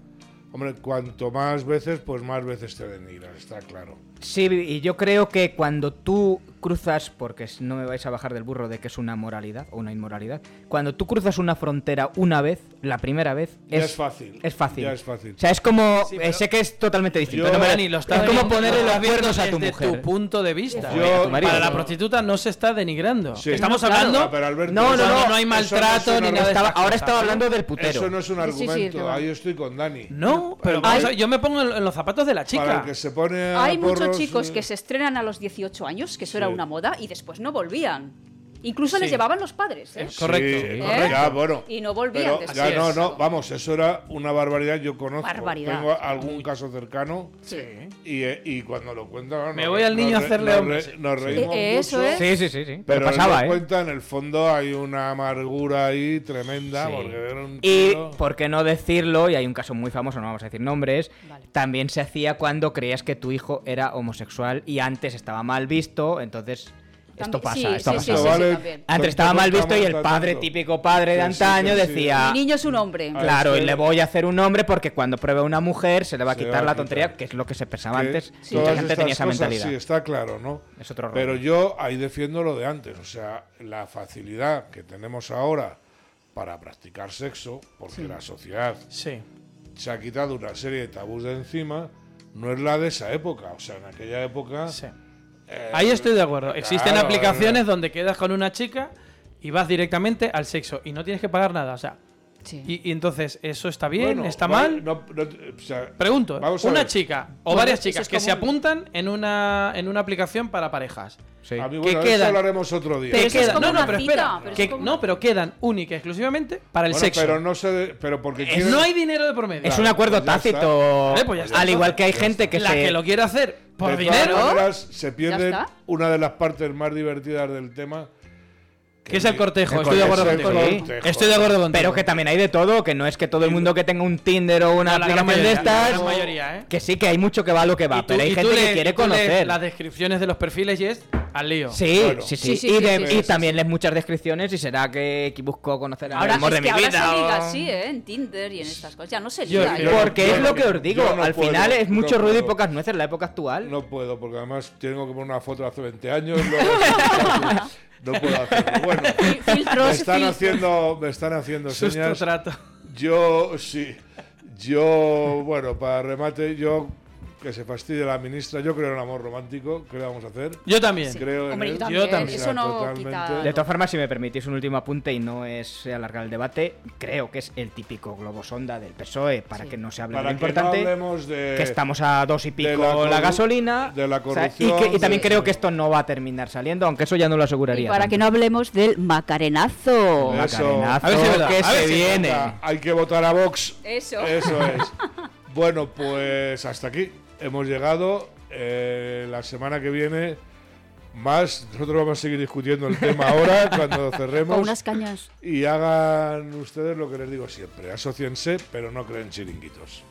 Hombre, cuanto más veces, pues más veces te denigras, está claro. Sí, y yo creo que cuando tú cruzas, porque no me vais a bajar del burro de que es una moralidad o una inmoralidad, cuando tú cruzas una frontera una vez, la primera vez, Ya es, es fácil. Es fácil. Ya es fácil. O sea, es como. Sí, eh, sé que es totalmente distinto. Yo- no me- Dani, lo estás es como ponerle lo los cuernos a tu desde mujer. tu punto de vista. Yo- a tu marido. Para la prostituta no se está denigrando. Sí. Estamos No, hablando. Pero Alberto, No, no, no, no hay maltrato ni nada Estaba- ahora estaba hablando del putero. Eso no es un Sí, sí, sí, argumento, va. ahí estoy con Dani. No, pero Hay- yo me pongo en, los zapatos de la Para chica. el que se pone a Hay muchos chicos que se estrenan a los 18 años, que eso era una moda, y después no volvían. Incluso les Sí. llevaban los padres, ¿eh? Sí, Correcto, ¿Eh? Ya, bueno. Y no volvían Pero ya no, no, vamos, eso era una barbaridad. Yo conozco, Barbaridad. tengo algún caso cercano Sí. y, eh, y cuando lo cuentan. Me voy al niño a hacerle nos hombre, re- sí. Nos reímos Eh, eso mucho, es. Sí, sí, sí, sí. Pero pasaba, en ¿eh? cuenta, en el fondo hay una amargura ahí tremenda. Sí. Porque era un Y por qué no decirlo, y hay un caso muy famoso, no vamos a decir nombres, Vale. también se hacía cuando creías que tu hijo era homosexual y antes estaba mal visto, entonces esto pasa, sí, esto sí, pasa. sí, Esto sí, vale-. Antes estaba mal visto y el padre, típico padre de antaño, decía... Mi niño es un hombre. Claro, y que- le voy a hacer un hombre porque cuando pruebe una mujer se le va a quitar va a la quitar. tontería, que es lo que se pensaba que antes. Mucha gente tenía esa cosas, mentalidad. Sí, está claro, ¿no? Es otro rollo. Pero yo ahí defiendo lo de antes, o sea, la facilidad que tenemos ahora para practicar sexo, porque la sociedad Sí. se ha quitado una serie de tabús de encima, no es la de esa época. O sea, en aquella época. Eh, Ahí estoy de acuerdo. Existen claro, aplicaciones donde quedas con una chica y vas directamente al sexo y no tienes que pagar nada. O sea, Sí. y, y entonces, ¿eso está bien? bueno, ¿Está vale, mal? no- no- o sea, Pregunto, ¿eh? Vamos una chica o Bueno, varias chicas es que se apuntan en una, en una aplicación para parejas. Sí. a mí, que bueno, de eso quedan- hablaremos otro día. Pero Que es quedan- no, no, una pero cita, espera. pero es que- como- No, pero quedan única y exclusivamente para el Bueno, sexo. pero no se. de- pero porque Eh, quieren- no hay dinero de por medio. Es Claro, un acuerdo pues tácito. Vale, pues está. al igual que hay gente que la se. que lo quiere hacer por de todas dinero, maneras, se pierde una de las partes más divertidas del tema. Que es el cortejo. El Estoy de acuerdo cortejo, contigo. el cortejo. Estoy de acuerdo contigo. Pero que también hay de todo, que no es que todo el mundo que tenga un Tinder o una No, aplicación de mayoría, la estas. mayoría, ¿eh? Que sí, que hay mucho que va a lo que va, tú- pero hay gente que quiere conocer. Las descripciones de los perfiles y es al lío. Sí, sí, sí, Sí, sí, y, sí, de- sí, y sí, también lees muchas descripciones y será que busco conocer al Ahora amor de que mi ahora vida. se o- liga así, ¿eh? En Tinder y en estas cosas. Ya no se Yo- liga. yo- ya. Porque Yo es lo que os digo, yo no al puedo, final es mucho no ruido y pocas nueces en la época actual. No puedo, porque además tengo que poner una foto de hace 20 años. luego- no puedo hacerlo. Bueno, me están filtros. haciendo, me están haciendo Susto señas. trato. Yo, sí. Yo, bueno, para remate, yo que se fastidie la ministra. Yo creo en el amor romántico. ¿Qué le vamos a hacer? Yo también. Creo en Hombre, él. yo también. Yo también. Eso no Totalmente. quita. De todas formas, si me permitís un último apunte y no es alargar el debate, creo que es el típico globo sonda del PSOE para Sí. que no se hable Para de lo que no importante. hablemos de. que estamos a dos y pico de la, la gasolina. de la o sea, y, corrupción, que- y también de- creo que esto no va a terminar saliendo, aunque eso ya no lo Y aseguraría. para tanto. que no hablemos del macarenazo. Eso. Macarenazo A ver si que a ver se si- viene. Hay que votar a Vox. Eso. Eso es. bueno, pues hasta aquí hemos llegado. Eh, la semana que viene Más, nosotros vamos a seguir discutiendo el tema ahora cuando cerremos. Con unas cañas. Y hagan ustedes lo que les digo siempre, asociense, pero no creen chiringuitos.